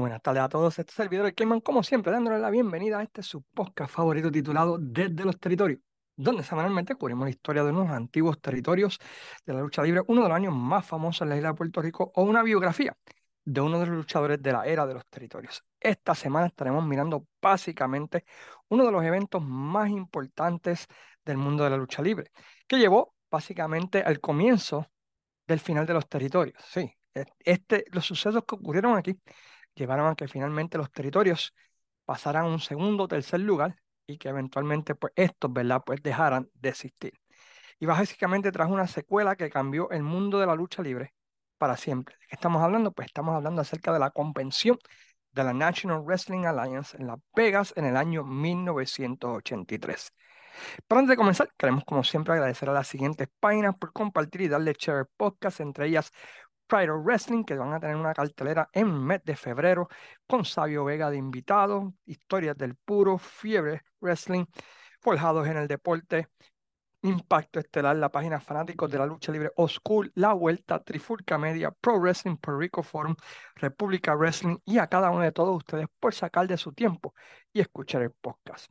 Buenas tardes a todos, este servidor el Clayman, como siempre, dándole la bienvenida a este su podcast favorito titulado Desde los Territorios, donde semanalmente cubrimos la historia de unos antiguos territorios de la lucha libre, uno de los años más famosos en la isla de Puerto Rico, o una biografía de uno de los luchadores de la era de los territorios. Esta semana estaremos mirando básicamente uno de los eventos más importantes del mundo de la lucha libre, que llevó básicamente al comienzo del final de los territorios. Sí, e-, este, los sucesos que ocurrieron aquí llevaron a que finalmente los territorios pasaran a un segundo o tercer lugar y que eventualmente pues estos, ¿verdad? Pues dejaran de existir. Y básicamente trajo una secuela que cambió el mundo de la lucha libre para siempre. ¿De qué estamos hablando? Pues estamos hablando acerca de la convención de la National Wrestling Alliance en Las Vegas en el año 1983. Pero antes de comenzar, queremos como siempre agradecer a las siguientes páginas por compartir y darle share podcast, entre ellas Pride Wrestling, que van a tener una cartelera en mes de febrero con Sabio Vega de invitado, historias del puro, fiebre wrestling, forjados en el deporte, Impacto Estelar, la página fanáticos de la lucha libre Oscur, La Vuelta, Trifulca Media, Pro Wrestling, Puerto Rico Forum, República Wrestling y a cada uno de todos ustedes por sacar de su tiempo y escuchar el podcast.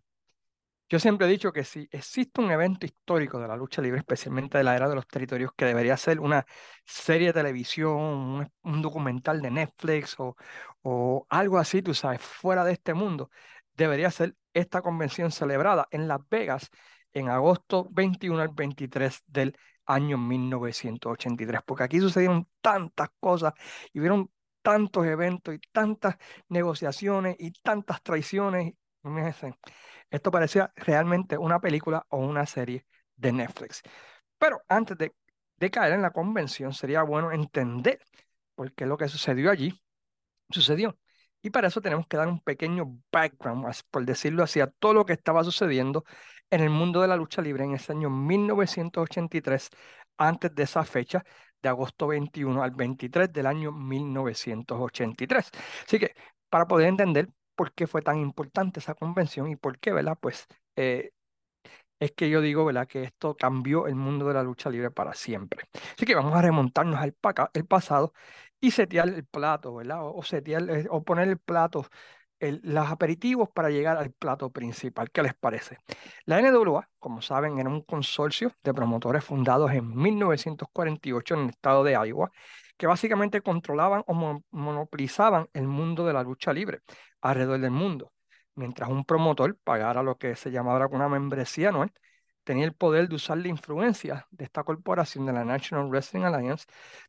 Yo siempre he dicho que si existe un evento histórico de la lucha libre, especialmente de la era de los territorios, que debería ser una serie de televisión, un, documental de Netflix o, o algo así, tú sabes, fuera de este mundo, debería ser esta convención celebrada en Las Vegas en agosto 21 al 23 del año 1983, porque aquí sucedieron tantas cosas y vieron tantos eventos y tantas negociaciones y tantas traiciones. Esto parecía realmente una película o una serie de Netflix. Pero antes de, caer en la convención, sería bueno entender por qué lo que sucedió allí sucedió. Y para eso tenemos que dar un pequeño background, por decirlo así, a todo lo que estaba sucediendo en el mundo de la lucha libre en ese año 1983, antes de esa fecha, de agosto 21 al 23 del año 1983. Así que para poder entender por qué fue tan importante esa convención y por qué, ¿verdad? Pues eh, es que yo digo, ¿verdad? Que esto cambió el mundo de la lucha libre para siempre. Así que vamos a remontarnos al el pasado y setear el plato, ¿verdad? O, setear, eh, o poner el plato, los aperitivos para llegar al plato principal. ¿Qué les parece? La NWA, como saben, era un consorcio de promotores fundados en 1948 en el estado de Iowa que básicamente controlaban o monopolizaban el mundo de la lucha libre alrededor del mundo. Mientras un promotor pagara lo que se llamaba una membresía tenía el poder de usar la influencia de esta corporación de la National Wrestling Alliance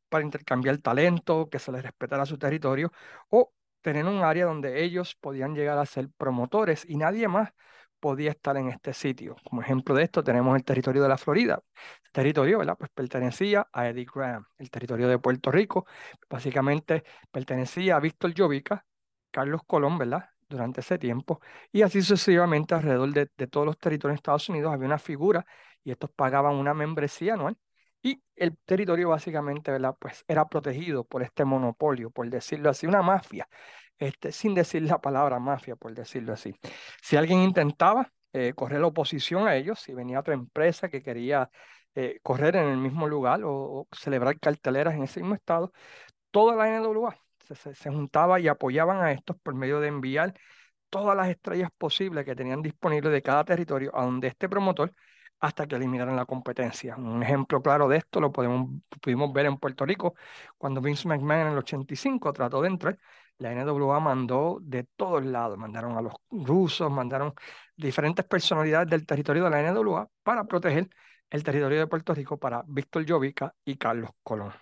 para intercambiar talento, que se les respetara su territorio o tener un área donde ellos podían llegar a ser promotores y nadie más podía estar en este sitio. Como ejemplo de esto tenemos el territorio de la Florida. El territorio, ¿verdad? Pues pertenecía a Eddie Graham. El territorio de Puerto Rico, básicamente pertenecía a Víctor Llovica, Carlos Colón, ¿verdad? Durante ese tiempo. Y así sucesivamente alrededor de, de todos los territorios de Estados Unidos había una figura y estos pagaban una membresía anual. Y el territorio básicamente, ¿verdad? Pues era protegido por este monopolio, por decirlo así, una mafia este, sin decir la palabra mafia, por decirlo así. Si alguien intentaba eh, correr la oposición a ellos, si venía otra empresa que quería eh, correr en el mismo lugar o, celebrar carteleras en ese mismo estado, toda la NWA se, se, juntaba y apoyaban a estos por medio de enviar todas las estrellas posibles que tenían disponibles de cada territorio a donde este promotor hasta que eliminaran la competencia. Un ejemplo claro de esto lo podemos, pudimos ver en Puerto Rico cuando Vince McMahon en el 85 trató de entrar la NWA mandó de todos lados, mandaron a los rusos, mandaron diferentes personalidades del territorio de la NWA para proteger el territorio de Puerto Rico para Víctor Llovica y Carlos Colón.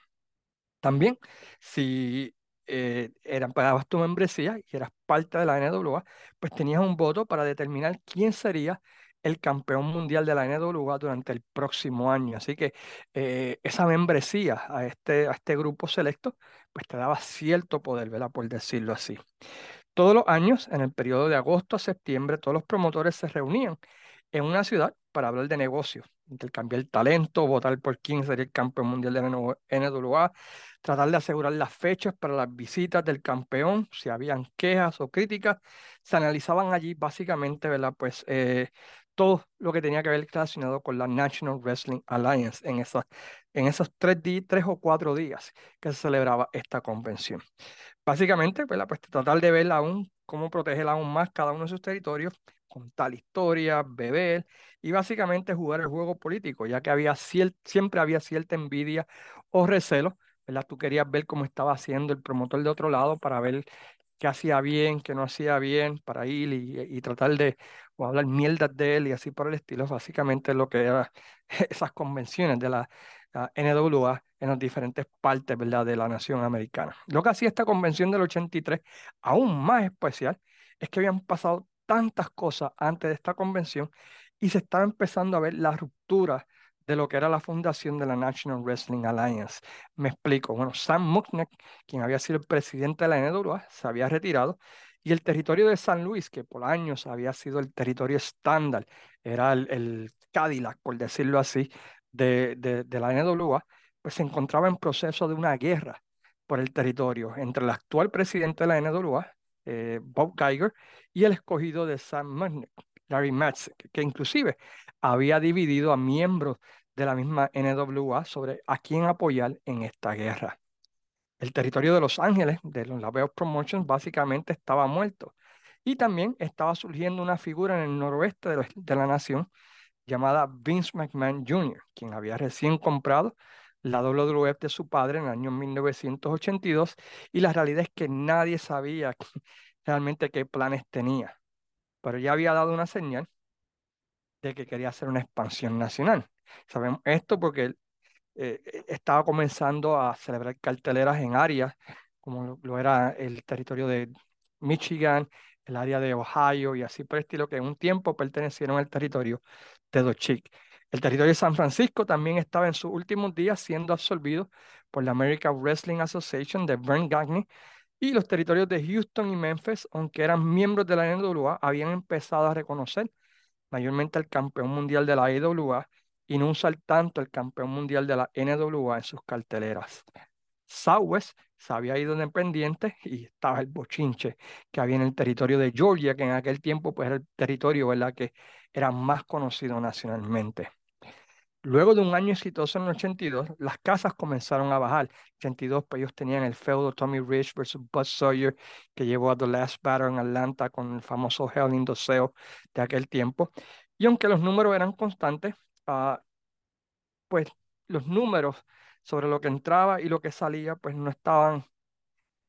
También, si eh, eran, pagabas tu membresía y eras parte de la NWA, pues tenías un voto para determinar quién sería el campeón mundial de la NWA durante el próximo año. Así que eh, esa membresía a este, a este grupo selecto, pues te daba cierto poder, ¿verdad? Por decirlo así. Todos los años, en el periodo de agosto a septiembre, todos los promotores se reunían en una ciudad para hablar de negocios, intercambiar talento, votar por quién sería el campeón mundial de la NWA, tratar de asegurar las fechas para las visitas del campeón, si habían quejas o críticas, se analizaban allí básicamente, ¿verdad? Pues eh, todo lo que tenía que ver relacionado con la National Wrestling Alliance en, en esos tres, días, tres o cuatro días que se celebraba esta convención. Básicamente, pues, pues tratar de ver aún cómo proteger aún más cada uno de sus territorios, contar historias, beber y básicamente jugar el juego político, ya que había siempre había cierta envidia o recelo, ¿verdad? Tú querías ver cómo estaba haciendo el promotor de otro lado para ver qué hacía bien, qué no hacía bien, para ir y, tratar de o hablar mierdas de él y así por el estilo, básicamente lo que eran esas convenciones de la, NWA en las diferentes partes ¿verdad? de la nación americana. Lo que hacía esta convención del 83 aún más especial es que habían pasado tantas cosas antes de esta convención y se estaba empezando a ver la ruptura de lo que era la fundación de la National Wrestling Alliance. Me explico. Bueno, Sam Muckneck, quien había sido el presidente de la NWA, se había retirado y el territorio de San Luis, que por años había sido el territorio estándar, era el, Cadillac, por decirlo así, de, la NWA, pues se encontraba en proceso de una guerra por el territorio entre el actual presidente de la NWA, eh, Bob Geiger, y el escogido de Sam Muckneck, Larry Matz, que, inclusive había dividido a miembros de la misma NWA sobre a quién apoyar en esta guerra. El territorio de Los Ángeles, de los Laveo Promotions, básicamente estaba muerto. Y también estaba surgiendo una figura en el noroeste de, de la nación llamada Vince McMahon Jr., quien había recién comprado la WWF de su padre en el año 1982 y la realidad es que nadie sabía realmente qué planes tenía, pero ya había dado una señal de que quería hacer una expansión nacional. Sabemos esto porque eh, eh, estaba comenzando a celebrar carteleras en áreas como lo, era el territorio de Michigan, el área de Ohio y así por el estilo, que en un tiempo pertenecieron al territorio de Dochik. El territorio de San Francisco también estaba en sus últimos días siendo absorbido por la American Wrestling Association de Vern Gagne y los territorios de Houston y Memphis, aunque eran miembros de la NWA, habían empezado a reconocer mayormente al campeón mundial de la IWA y no usar tanto el campeón mundial de la NWA en sus carteleras. Southwest se había ido independiente y estaba el bochinche que había en el territorio de Georgia, que en aquel tiempo pues, era el territorio ¿verdad? que era más conocido nacionalmente. Luego de un año exitoso en el 82, las casas comenzaron a bajar. 82, pues ellos tenían el feudo Tommy Rich versus Buzz Sawyer, que llevó a The Last Battle en Atlanta con el famoso Hell in the Cell de aquel tiempo. Y aunque los números eran constantes, uh, pues los números sobre lo que entraba y lo que salía, pues no estaban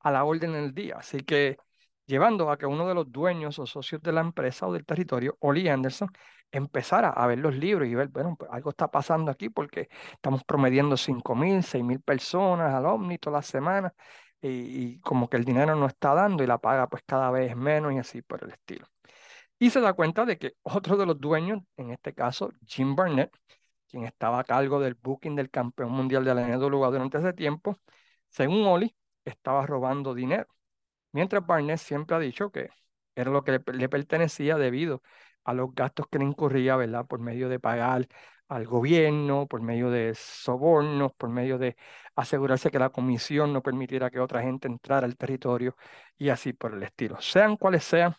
a la orden del día. Así que llevando a que uno de los dueños o socios de la empresa o del territorio, Oli Anderson, empezara a ver los libros y ver, bueno, pues algo está pasando aquí porque estamos promediando 5 mil, 6 mil personas al Omni todas las semanas y, como que el dinero no está dando y la paga pues cada vez menos y así por el estilo. Y se da cuenta de que otro de los dueños, en este caso Jim Barnett, quien estaba a cargo del booking del campeón mundial de la NWA durante ese tiempo, según Oli, estaba robando dinero. Mientras Barnett siempre ha dicho que era lo que le, pertenecía debido a los gastos que le incurría, ¿verdad? Por medio de pagar al gobierno, por medio de sobornos, por medio de asegurarse que la comisión no permitiera que otra gente entrara al territorio y así por el estilo. Sean cuales sean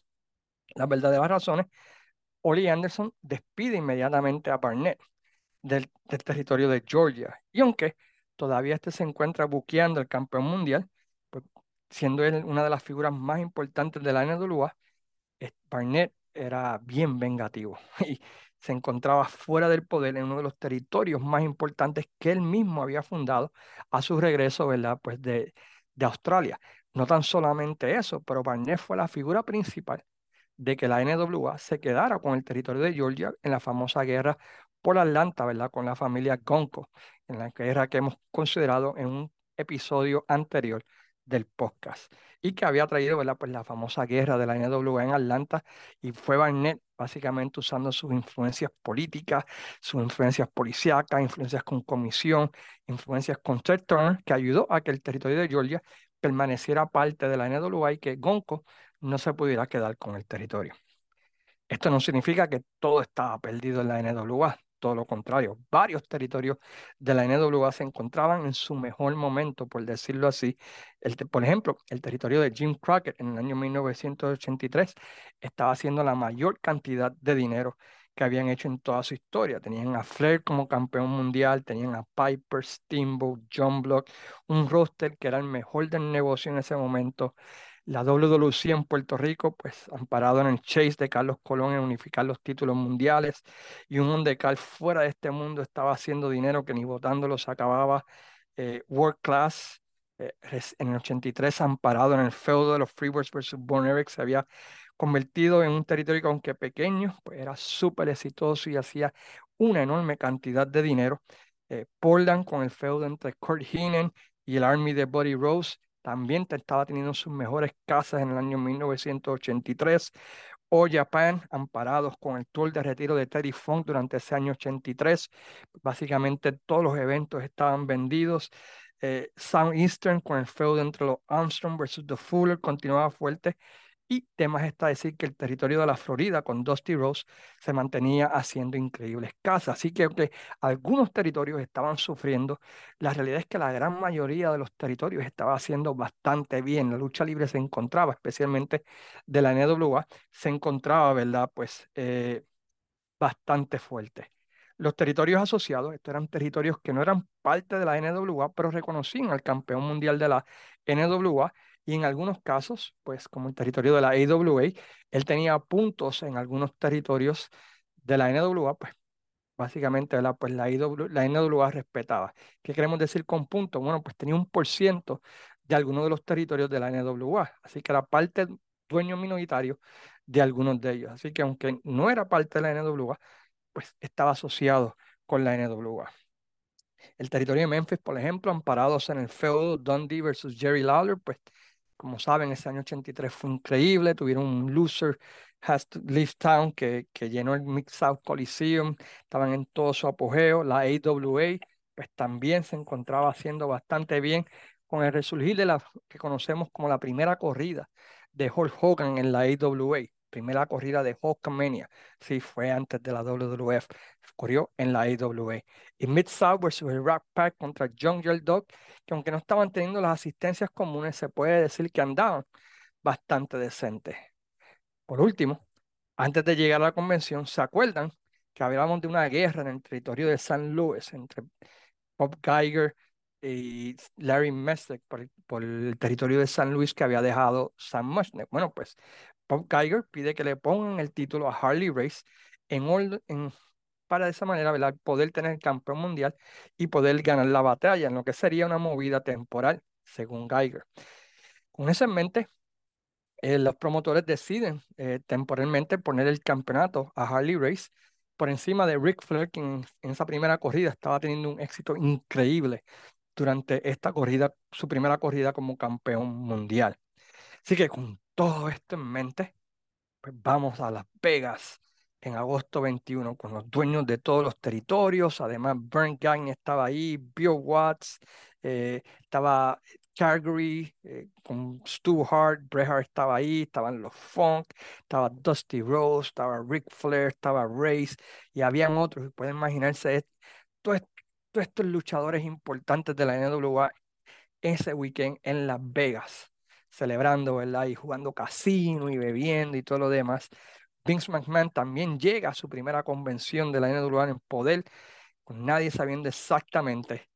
las verdaderas razones, Oli Anderson despide inmediatamente a Barnett del, territorio de Georgia. Y aunque todavía este se encuentra buqueando el campeón mundial, pues, siendo él una de las figuras más importantes de la NWA, Barnett era bien vengativo y se encontraba fuera del poder en uno de los territorios más importantes que él mismo había fundado a su regreso, ¿verdad? Pues de, de Australia. No tan solamente eso, pero Barnett fue la figura principal de que la NWA se quedara con el territorio de Georgia en la famosa guerra por Atlanta, ¿verdad? Con la familia Gonco, en la guerra que hemos considerado en un episodio anterior del podcast y que había traído ¿verdad? Pues la famosa guerra de la NWA en Atlanta y fue Barnett básicamente usando sus influencias políticas, sus influencias policíacas, influencias con comisión, influencias con Ted Turner, que ayudó a que el territorio de Georgia permaneciera parte de la NWA y que Gonco no se pudiera quedar con el territorio. Esto no significa que todo estaba perdido en la NWA, todo lo contrario. Varios territorios de la NWA se encontraban en su mejor momento, por decirlo así. Por ejemplo, el territorio de Jim Crockett en el año 1983 estaba haciendo la mayor cantidad de dinero que habían hecho en toda su historia. Tenían a Flair como campeón mundial, tenían a Piper, Steamboat, John Block, un roster que era el mejor del negocio en ese momento. La WWC en Puerto Rico, pues amparado en el chase de Carlos Colón en unificar los títulos mundiales y un Mondecal fuera de este mundo estaba haciendo dinero que ni votándolo se acababa. Eh, World Class eh, en el 83 amparado en el feudo de los Freebirds versus Born Eric se había convertido en un territorio que aunque pequeño, pues era súper exitoso y hacía una enorme cantidad de dinero. Eh, Portland con el feudo entre Kurt Heenan y el Army de Buddy Rose también estaba teniendo sus mejores casas en el año 1983. O Japan, amparados con el tour de retiro de Teddy Funk durante ese año 83. Básicamente todos los eventos estaban vendidos. Eh, Southeastern con el feudo entre los Armstrong versus The Fuller continuaba fuerte y temas está decir que el territorio de la Florida con Dusty Rose se mantenía haciendo increíbles casas. Así que aunque algunos territorios estaban sufriendo, la realidad es que la gran mayoría de los territorios estaba haciendo bastante bien. La lucha libre se encontraba, especialmente de la NWA, se encontraba, ¿verdad? Pues eh, bastante fuerte. Los territorios asociados, estos eran territorios que no eran parte de la NWA, pero reconocían al campeón mundial de la NWA y en algunos casos, pues como el territorio de la AWA, él tenía puntos en algunos territorios de la NWA, pues básicamente la, pues la, la NWA respetaba. ¿Qué queremos decir con puntos? Bueno, pues tenía un por ciento de algunos de los territorios de la NWA, así que era parte dueño minoritario de algunos de ellos. Así que aunque no era parte de la NWA, pues estaba asociado con la NWA. El territorio de Memphis, por ejemplo, amparados en el feudo Dundee versus Jerry Lawler, pues como saben, ese año 83 fue increíble. Tuvieron un loser, Has to Leave Town, que, que llenó el Mix South Coliseum. Estaban en todo su apogeo. La AWA, pues también se encontraba haciendo bastante bien con el resurgir de la que conocemos como la primera corrida de Hulk Hogan en la AWA. Primera corrida de Hulkamania. Sí, fue antes de la WWF. Corrió en la AWA. Y Mid-South versus el Rock Pack contra Jungle Dog, que aunque no estaban teniendo las asistencias comunes, se puede decir que andaban bastante decentes. Por último, antes de llegar a la convención, ¿se acuerdan que hablábamos de una guerra en el territorio de San Luis entre Bob Geiger y Larry Messick por, por, el territorio de San Luis que había dejado Sam Mushnick? Bueno, pues Bob Geiger pide que le pongan el título a Harley Race en, para de esa manera poder tener el campeón mundial y poder ganar la batalla, en lo que sería una movida temporal, según Geiger. Con eso en mente, eh, los promotores deciden eh, temporalmente poner el campeonato a Harley Race por encima de Rick Flair, que en, en esa primera corrida estaba teniendo un éxito increíble durante esta corrida, su primera corrida como campeón mundial. Así que con todo esto en mente, pues vamos a Las Vegas en agosto 21 con los dueños de todos los territorios. Además, Burn Gang estaba ahí, Bill Watts, eh, estaba Calgary eh, con Stu Hart, Bret Hart estaba ahí, estaban los Funk, estaba Dusty Rose, estaba Ric Flair, estaba Race y habían otros. Pueden imaginarse todos estos luchadores importantes de la NWA ese weekend en Las Vegas celebrando, ¿verdad? Y jugando casino y bebiendo y todo lo demás. Vince McMahon también llega a su primera convención de la NWA en poder, con nadie sabiendo exactamente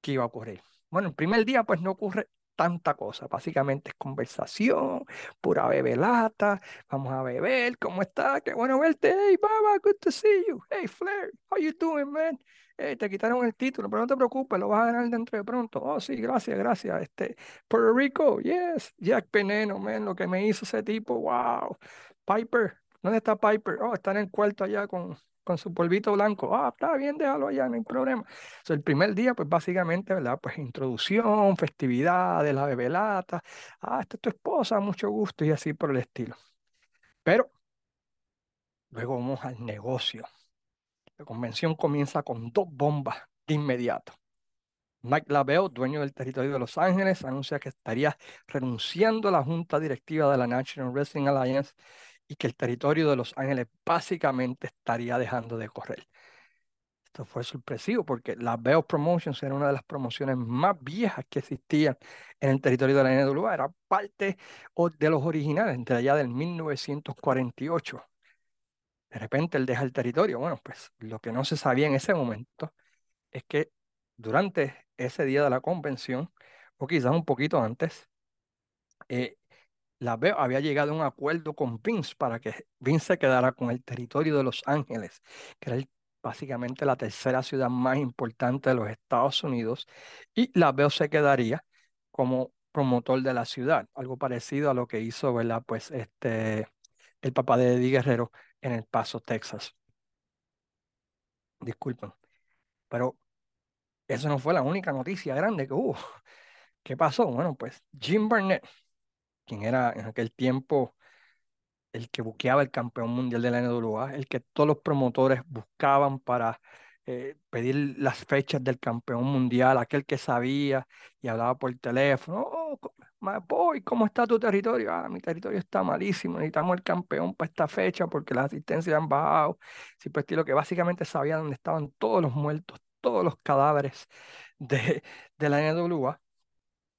qué iba a ocurrir. Bueno, el primer día pues no ocurre tanta cosa, básicamente es conversación, pura bebelata, vamos a beber, ¿cómo está? Qué bueno verte, hey Baba, good to see you, hey Flair, how you doing man? te quitaron el título, pero no te preocupes, lo vas a ganar dentro de pronto. Oh, sí, gracias, gracias. Este, Puerto Rico, yes. Jack Peneno, man, lo que me hizo ese tipo, wow. Piper, ¿dónde está Piper? Oh, está en el cuarto allá con, con su polvito blanco. Ah, está bien, déjalo allá, no hay problema. So, el primer día, pues básicamente, ¿verdad? Pues introducción, festividades, la bebelata. Ah, esta es tu esposa, mucho gusto y así por el estilo. Pero luego vamos al negocio. La convención comienza con dos bombas de inmediato. Mike Lavelle, dueño del territorio de Los Ángeles, anuncia que estaría renunciando a la junta directiva de la National Wrestling Alliance y que el territorio de Los Ángeles básicamente estaría dejando de correr. Esto fue sorpresivo porque la Bell Promotions era una de las promociones más viejas que existían en el territorio de la NWA. Era parte de los originales, de allá del 1948. De repente él deja el territorio. Bueno, pues lo que no se sabía en ese momento es que durante ese día de la convención, o quizás un poquito antes, eh, la veo, había llegado a un acuerdo con Vince para que Vince se quedara con el territorio de Los Ángeles, que era básicamente la tercera ciudad más importante de los Estados Unidos, y la veo se quedaría como promotor de la ciudad, algo parecido a lo que hizo, ¿verdad? Pues este, el papá de Eddie Guerrero en El Paso, Texas. Disculpen, pero eso no fue la única noticia grande que hubo. ¿Qué pasó? Bueno, pues Jim Barnett, quien era en aquel tiempo el que buqueaba el campeón mundial de la NWA, el que todos los promotores buscaban para eh, pedir las fechas del campeón mundial, aquel que sabía y hablaba por teléfono, oh, ¿cómo está tu territorio? Ah, mi territorio está malísimo, necesitamos el campeón para esta fecha porque las asistencias han bajado. Sí, estilo que básicamente sabía dónde estaban todos los muertos, todos los cadáveres de, de la NWA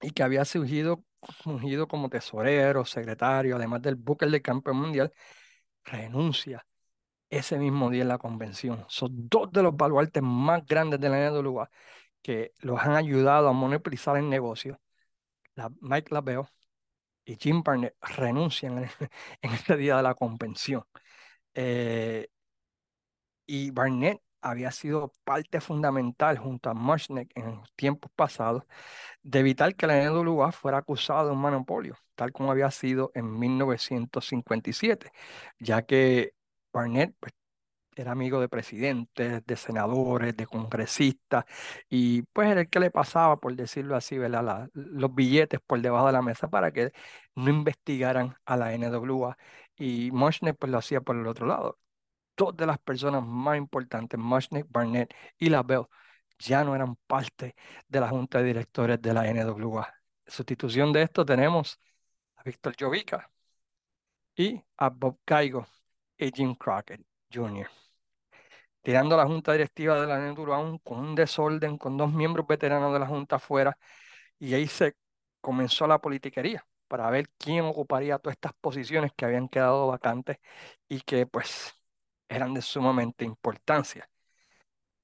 y que había surgido, fungido como tesorero, secretario, además del booker del campeón mundial, renuncia ese mismo día en la convención. Son dos de los baluartes más grandes de la NWA que los han ayudado a monopolizar el negocio. La, Mike Laveo y Jim Barnett renuncian en, en este día de la convención. Eh, y Barnett había sido parte fundamental junto a Mushnick en tiempos pasados de evitar que la NWA fuera acusada de un monopolio, tal como había sido en 1957, ya que Barnett pues, era amigo de presidentes, de senadores, de congresistas, y pues era el que le pasaba, por decirlo así, ¿verdad? los billetes por debajo de la mesa para que no investigaran a la NWA, y Mushnick pues lo hacía por el otro lado dos de las personas más importantes, Mushnick, Barnett y LaBelle, ya no eran parte de la junta de directores de la NWA. En sustitución de esto tenemos a Víctor Jovica y a Bob Caigo y Jim Crockett Jr. Tirando la junta directiva de la NWA con un desorden, con dos miembros veteranos de la junta afuera, y ahí se comenzó la politiquería para ver quién ocuparía todas estas posiciones que habían quedado vacantes y que pues eran de sumamente importancia.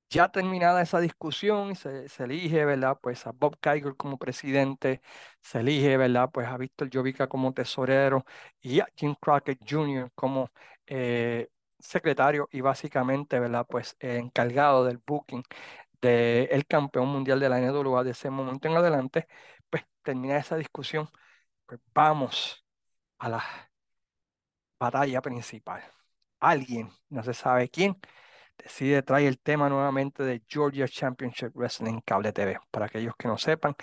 Ya terminada esa discusión, se, se elige, ¿verdad? Pues a Bob Iger como presidente, se elige, ¿verdad? Pues a Víctor Jovica como tesorero y a Jim Crockett Jr. como eh, secretario y básicamente, ¿verdad? Pues eh, encargado del booking del campeón mundial de la NWA de ese momento en adelante, pues termina esa discusión, pues vamos a la batalla principal. Alguien, no se sabe quién, decide traer el tema nuevamente de Georgia Championship Wrestling Cable TV. Para aquellos que no sepan,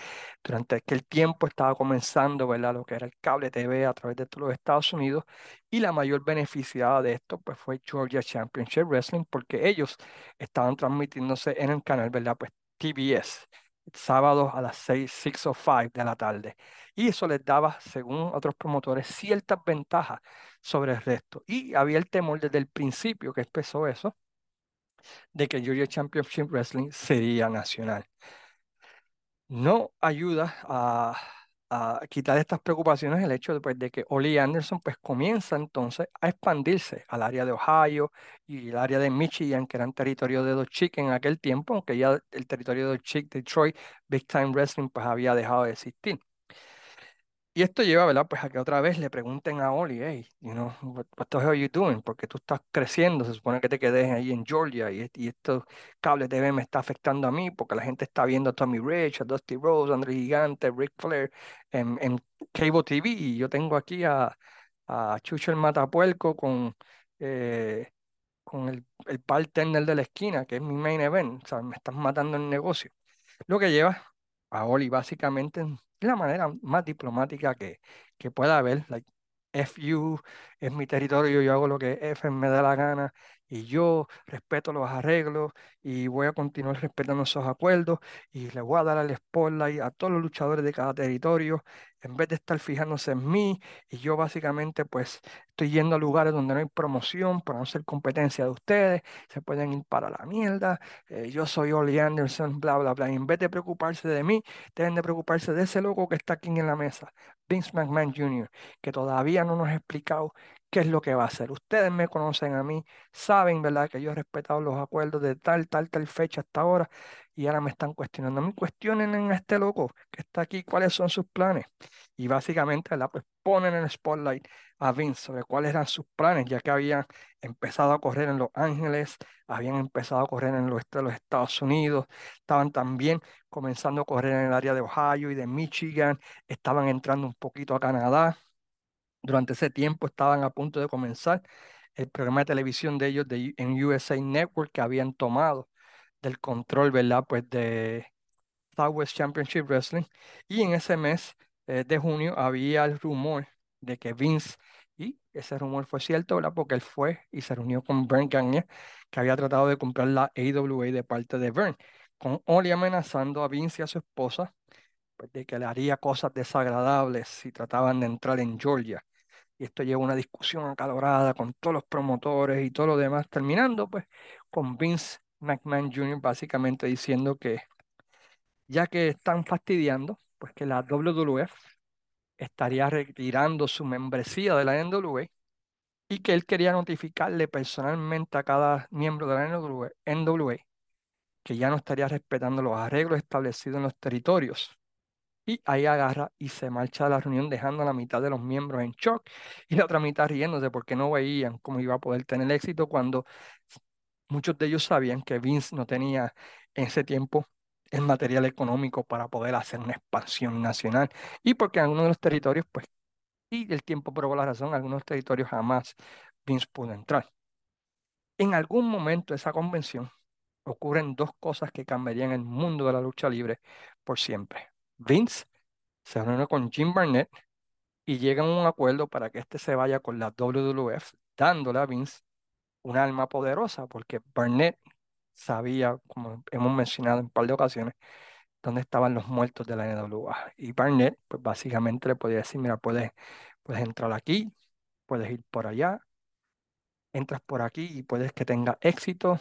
durante aquel tiempo estaba comenzando, ¿verdad? Lo que era el cable TV a través de todos los Estados Unidos y la mayor beneficiada de esto pues fue Georgia Championship Wrestling porque ellos estaban transmitiéndose en el canal, ¿verdad? Pues TBS. Sábados a las 6, 6 o 5 de la tarde. Y eso les daba, según otros promotores, ciertas ventajas sobre el resto. Y había el temor desde el principio que empezó eso, de que Georgia Championship Wrestling sería nacional. No ayuda a, a quitar estas preocupaciones el hecho de, pues, de que Oli Anderson pues, comienza entonces a expandirse al área de Ohio y el área de Michigan, que eran territorio de Dos Chick en aquel tiempo, aunque ya el territorio de Dos Chick, Detroit, Big Time Wrestling, pues había dejado de existir. Y esto lleva, ¿verdad? Pues a que otra vez le pregunten a Oli, hey, you know, what, what the hell are you doing? Porque tú estás creciendo, se supone que te quedes ahí en Georgia y, y estos cables TV me está afectando a mí porque la gente está viendo a Tommy Rich, a Dusty Rose, a André Gigante, Ric Flair en, Cable TV y yo tengo aquí a, Chucho el Matapuerco con, eh, con el, el bartender de la esquina, que es mi main event, o sea, me están matando el negocio. Lo que lleva a Oli básicamente en la manera más diplomática que, que pueda haber. Like, FU es mi territorio, yo hago lo que F me da la gana y yo respeto los arreglos y voy a continuar respetando esos acuerdos y le voy a dar al spotlight a todos los luchadores de cada territorio en vez de estar fijándose en mí y yo básicamente pues estoy yendo a lugares donde no hay promoción para no ser competencia de ustedes, se pueden ir para la mierda, eh, yo soy Oli Anderson, bla, bla, bla. Y en vez de preocuparse de mí, deben de preocuparse de ese loco que está aquí en la mesa. Vince McMahon Jr., que todavía no nos ha explicado qué es lo que va a hacer. Ustedes me conocen a mí, saben, ¿verdad?, que yo he respetado los acuerdos de tal, tal, tal fecha hasta ahora y ahora me están cuestionando. Mí cuestionen a este loco que está aquí cuáles son sus planes. Y básicamente, ¿verdad?, pues ponen en el spotlight a Vince sobre cuáles eran sus planes, ya que habían empezado a correr en Los Ángeles, habían empezado a correr en el oeste de los Estados Unidos, estaban también comenzando a correr en el área de Ohio y de Michigan, estaban entrando un poquito a Canadá. Durante ese tiempo estaban a punto de comenzar el programa de televisión de ellos de, en USA Network que habían tomado del control, ¿verdad? Pues de Southwest Championship Wrestling. Y en ese mes eh, de junio había el rumor de que Vince, y ese rumor fue cierto, ¿verdad? Porque él fue y se reunió con Vern Gagne, que había tratado de comprar la AWA de parte de Vern, con Oli amenazando a Vince y a su esposa pues, de que le haría cosas desagradables si trataban de entrar en Georgia. Y esto lleva una discusión acalorada con todos los promotores y todo lo demás, terminando pues con Vince McMahon Jr. básicamente diciendo que ya que están fastidiando, pues que la WWF estaría retirando su membresía de la NWA y que él quería notificarle personalmente a cada miembro de la NWA, NWA que ya no estaría respetando los arreglos establecidos en los territorios. Y ahí agarra y se marcha de la reunión dejando a la mitad de los miembros en shock y la otra mitad riéndose porque no veían cómo iba a poder tener éxito cuando muchos de ellos sabían que Vince no tenía en ese tiempo el material económico para poder hacer una expansión nacional y porque en algunos de los territorios, pues, y el tiempo probó la razón, algunos territorios jamás Vince pudo entrar. En algún momento de esa convención ocurren dos cosas que cambiarían el mundo de la lucha libre por siempre. Vince se reúne con Jim Barnett y llegan a un acuerdo para que este se vaya con la WWF, dándole a Vince un alma poderosa, porque Barnett sabía, como hemos mencionado en un par de ocasiones, dónde estaban los muertos de la NWA. Y Barnett, pues básicamente le podía decir, mira, puedes, puedes entrar aquí, puedes ir por allá, entras por aquí y puedes que tenga éxito,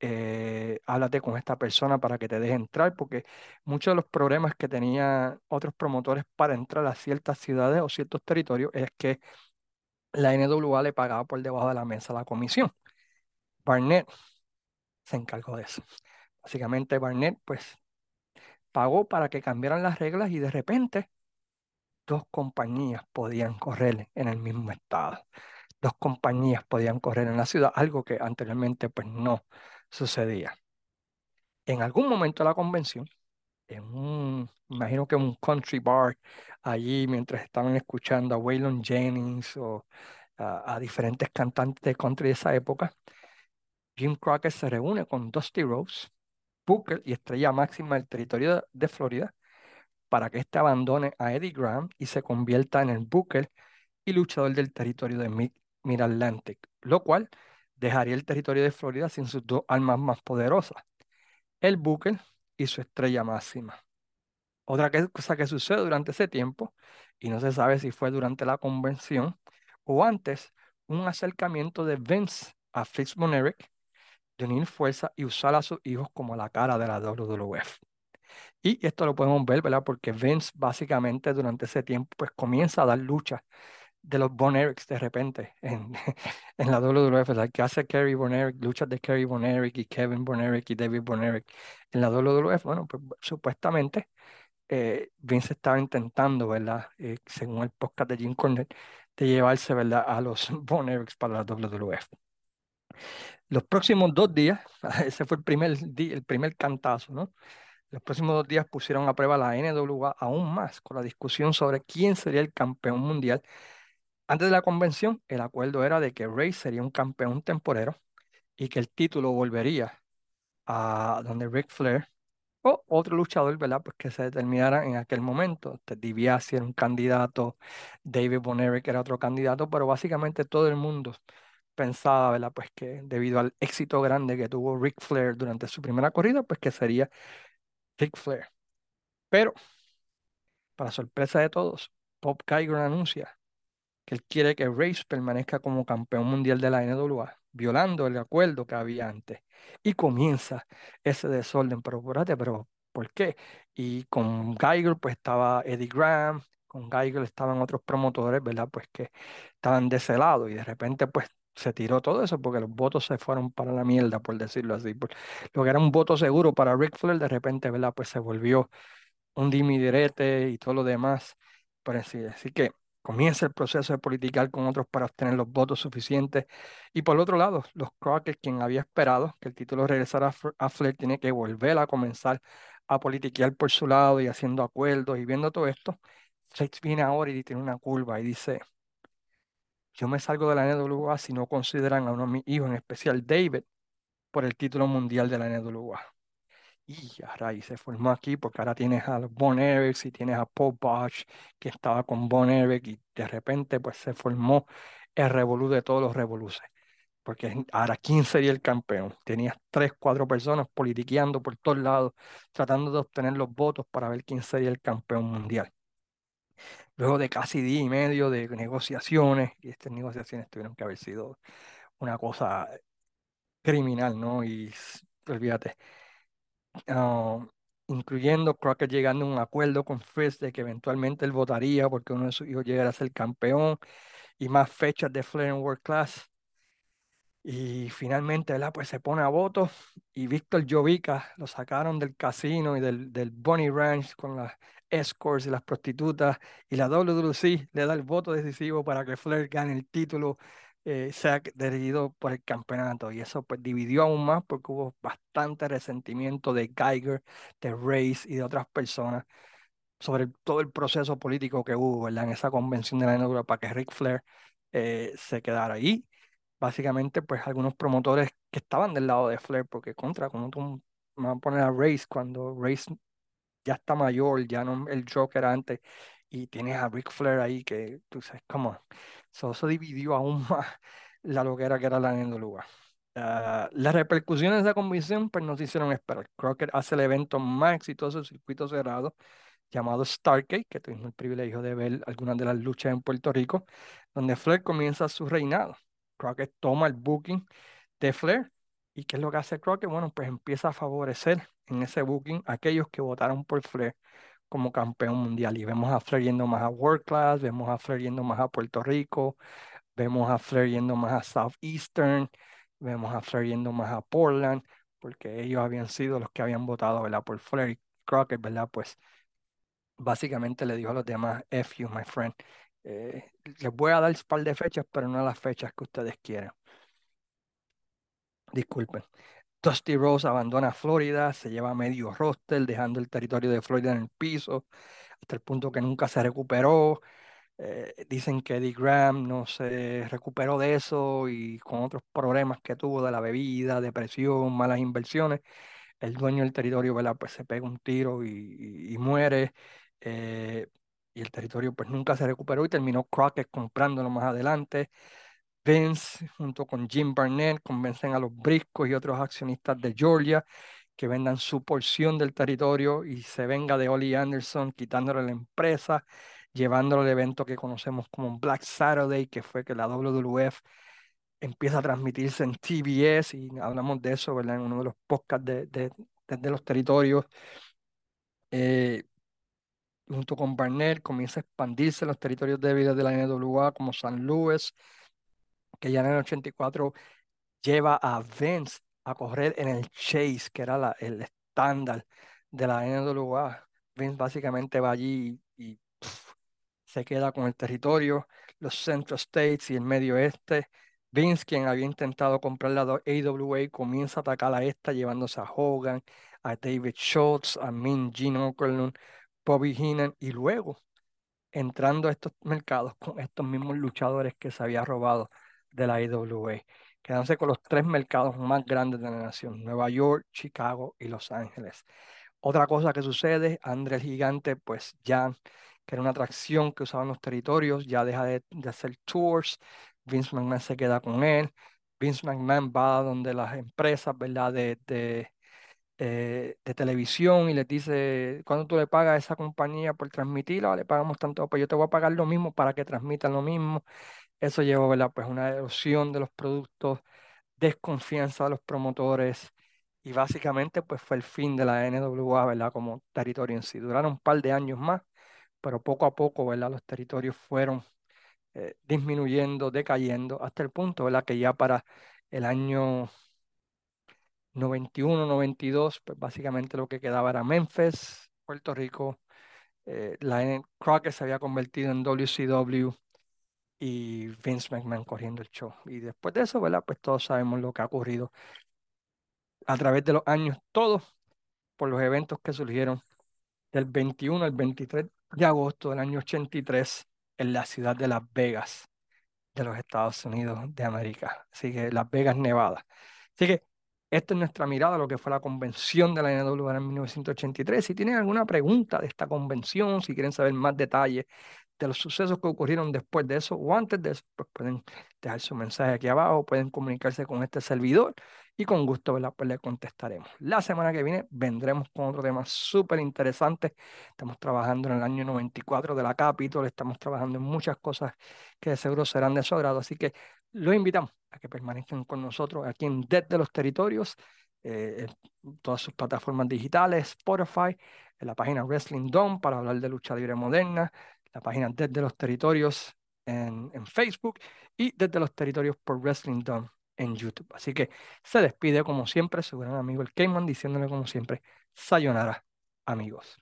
eh, háblate con esta persona para que te deje entrar, porque muchos de los problemas que tenían otros promotores para entrar a ciertas ciudades o ciertos territorios es que la NWA le pagaba por debajo de la mesa la comisión. Barnett se encargó de eso. Básicamente Barnett pues pagó para que cambiaran las reglas y de repente dos compañías podían correr en el mismo estado. Dos compañías podían correr en la ciudad, algo que anteriormente pues no sucedía. En algún momento de la convención, en un, imagino que un country bar, allí mientras estaban escuchando a Waylon Jennings o a, diferentes cantantes de country de esa época, Jim Crockett se reúne con Dusty Rose, Booker y estrella máxima del territorio de Florida para que éste abandone a Eddie Graham y se convierta en el Booker y luchador del territorio de Mid-Atlantic, lo cual dejaría el territorio de Florida sin sus dos armas más poderosas, el Booker y su estrella máxima. Otra cosa que sucede durante ese tiempo, y no se sabe si fue durante la convención o antes, un acercamiento de Vince a von de unir fuerza y usar a sus hijos como la cara de la WWF. Y esto lo podemos ver, ¿verdad? Porque Vince básicamente durante ese tiempo pues comienza a dar lucha de los Von Erics de repente en, en la WWF, la que hace Kerry Von Erich, luchas de Kerry Von Erich y Kevin Von Erich y David Von Erich en la WWF, bueno, pues supuestamente eh, Vince estaba intentando, ¿verdad? Eh, según el podcast de Jim Cornette, de llevarse, ¿verdad? A los Von Erics para la WWF. Los próximos dos días, ese fue el primer, el primer cantazo, ¿no? Los próximos dos días pusieron a prueba la NWA aún más con la discusión sobre quién sería el campeón mundial antes de la convención, el acuerdo era de que Rey sería un campeón temporero y que el título volvería a donde Ric Flair o otro luchador, ¿verdad? Pues que se determinara en aquel momento. DiBiase era un candidato, David Bonerick era otro candidato, pero básicamente todo el mundo pensaba, ¿verdad? Pues que debido al éxito grande que tuvo Ric Flair durante su primera corrida, pues que sería Ric Flair. Pero, para sorpresa de todos, Pop Geiger anuncia que él quiere que Race permanezca como campeón mundial de la NWA, violando el acuerdo que había antes. Y comienza ese desorden, pero pero ¿por qué? Y con Geiger pues estaba Eddie Graham, con Geiger estaban otros promotores, ¿verdad? Pues que estaban de ese lado y de repente pues se tiró todo eso porque los votos se fueron para la mierda, por decirlo así. Por- Lo que era un voto seguro para Ric Flair, de repente, ¿verdad? Pues se volvió un dimi direte y todo lo demás. Por así, así que comienza el proceso de politicar con otros para obtener los votos suficientes. Y por otro lado, los Crockett, quien había esperado que el título regresara a, Fl- a Flair, tiene que volver a comenzar a politiquear por su lado y haciendo acuerdos y viendo todo esto. Flair viene ahora y tiene una curva y dice, yo me salgo de la NWA si no consideran a uno de mis hijos, en especial David, por el título mundial de la NWA. Y a raíz se formó aquí porque ahora tienes a Von Erichs y tienes a Paul Bosch que estaba con Von Erich y de repente pues se formó el revolú de todos los revoluces. Porque ahora quién sería el campeón. Tenías tres, cuatro personas politiqueando por todos lados, tratando de obtener los votos para ver quién sería el campeón mundial. Luego de casi día y medio de negociaciones, y estas negociaciones tuvieron que haber sido una cosa criminal, ¿no? Y olvídate, ah, incluyendo Crockett llegando a un acuerdo con Fritz de que eventualmente él votaría porque uno de sus hijos llegara a ser campeón y más fechas de Flair en World Class. Y finalmente, ¿verdad? Pues se pone a voto y Víctor Jovica lo sacaron del casino y del, del Bunny Ranch con las escorts y las prostitutas y la WWC le da el voto decisivo para que Flair gane el título, eh, sea dirigido por el campeonato. Y eso pues dividió aún más porque hubo bastante resentimiento de Geiger, de Race y de otras personas sobre todo el proceso político que hubo, ¿verdad? En esa convención de la NWA para que Ric Flair eh, se quedara ahí. Básicamente, pues algunos promotores que estaban del lado de Flair, porque contra, como tú me vas a poner a Race cuando Race ya está mayor, ya no el Joker antes, y tienes a Ric Flair ahí que tú sabes, cómo so, eso dividió aún más la loquera que era la NWA. Ah, las repercusiones de esa convención pues no se hicieron esperar. Crockett hace el evento más exitoso del circuito cerrado llamado Stargate, que tuvimos el privilegio de ver algunas de las luchas en Puerto Rico, donde Flair comienza su reinado. Crockett toma el booking de Flair. ¿Y qué es lo que hace Crockett? Bueno, pues empieza a favorecer en ese booking a aquellos que votaron por Flair como campeón mundial. Y vemos a Flair yendo más a World Class, vemos a Flair yendo más a Puerto Rico, vemos a Flair yendo más a Southeastern, vemos a Flair yendo más a Portland, porque ellos habían sido los que habían votado, ¿verdad? Por Flair y Crockett, ¿verdad? Pues básicamente le dijo a los demás, F you, my friend. Eh, les voy a dar un par de fechas, pero no las fechas que ustedes quieran. Disculpen. Dusty Rose abandona Florida, se lleva medio roster, dejando el territorio de Florida en el piso, hasta el punto que nunca se recuperó. Eh, dicen que Eddie Graham no se recuperó de eso y con otros problemas que tuvo de la bebida, depresión, malas inversiones, el dueño del territorio, ¿verdad? Pues se pega un tiro y, muere. eh, y el territorio pues nunca se recuperó y terminó Crockett comprándolo más adelante. Vince, junto con Jim Barnett, convencen a los Briscos y otros accionistas de Georgia que vendan su porción del territorio y se venga de Ollie Anderson, quitándole la empresa, llevándolo al evento que conocemos como Black Saturday, que fue que la WWF empieza a transmitirse en TBS y hablamos de eso, ¿verdad? En uno de los podcasts de, de, de- de los territorios. Eh, junto con Barnett comienza a expandirse los territorios débiles de la NWA como San Luis, que ya en el 84 lleva a Vince a correr en el Chase, que era el estándar de la NWA. Vince básicamente va allí y se queda con el territorio, los Central States y el Medio Oeste. Vince, quien había intentado comprar la AWA, comienza a atacar a esta, llevándose a Hogan, a David Schultz, a Min Gene Okerlund, Bobby Heenan, y luego entrando a estos mercados con estos mismos luchadores que se había robado de la IWA, quedándose con los tres mercados más grandes de la nación, Nueva York, Chicago y Los Ángeles. Otra cosa que sucede, André el Gigante, pues ya, que era una atracción que usaban los territorios, ya deja de, hacer tours, Vince McMahon se queda con él, Vince McMahon va donde las empresas, ¿verdad? De, de, eh, televisión y les dice, ¿cuánto tú le pagas a esa compañía por transmitirla? Le pagamos tanto, pues yo te voy a pagar lo mismo para que transmitan lo mismo. Eso llevó, ¿verdad? Pues una erosión de los productos, desconfianza de los promotores y básicamente pues fue el fin de la NWA. Como territorio en sí. Duraron un par de años más, pero poco a poco, ¿verdad? Los territorios fueron eh, disminuyendo, decayendo, hasta el punto, ¿verdad? Que ya para el año 91, 92, pues básicamente lo que quedaba era Memphis, Puerto Rico, eh, la Crockett se había convertido en WCW y Vince McMahon corriendo el show. Y después de eso, ¿verdad? Pues todos sabemos lo que ha ocurrido a través de los años, todos por los eventos que surgieron del 21 al 23 de agosto del año 83 en la ciudad de Las Vegas, de los Estados Unidos de América. Así que Las Vegas, Nevada. Así que esta es nuestra mirada a lo que fue la convención de la NWA en 1983. Si tienen alguna pregunta de esta convención, si quieren saber más detalles de los sucesos que ocurrieron después de eso o antes de eso, pues pueden dejar su mensaje aquí abajo, pueden comunicarse con este servidor y con gusto ¿verdad? Pues le contestaremos. La semana que viene vendremos con otro tema súper interesante. Estamos trabajando en el año 94 de la Capitol, estamos trabajando en muchas cosas que de seguro serán de su agrado, así que los invitamos a que permanezcan con nosotros aquí en Desde los Territorios, eh, en todas sus plataformas digitales, Spotify, en la página Wrestling Dome para hablar de lucha libre moderna, la página Desde los Territorios en, Facebook y Desde los Territorios por Wrestling Dome en YouTube. Así que se despide como siempre su gran amigo el Cayman diciéndole como siempre, sayonara amigos.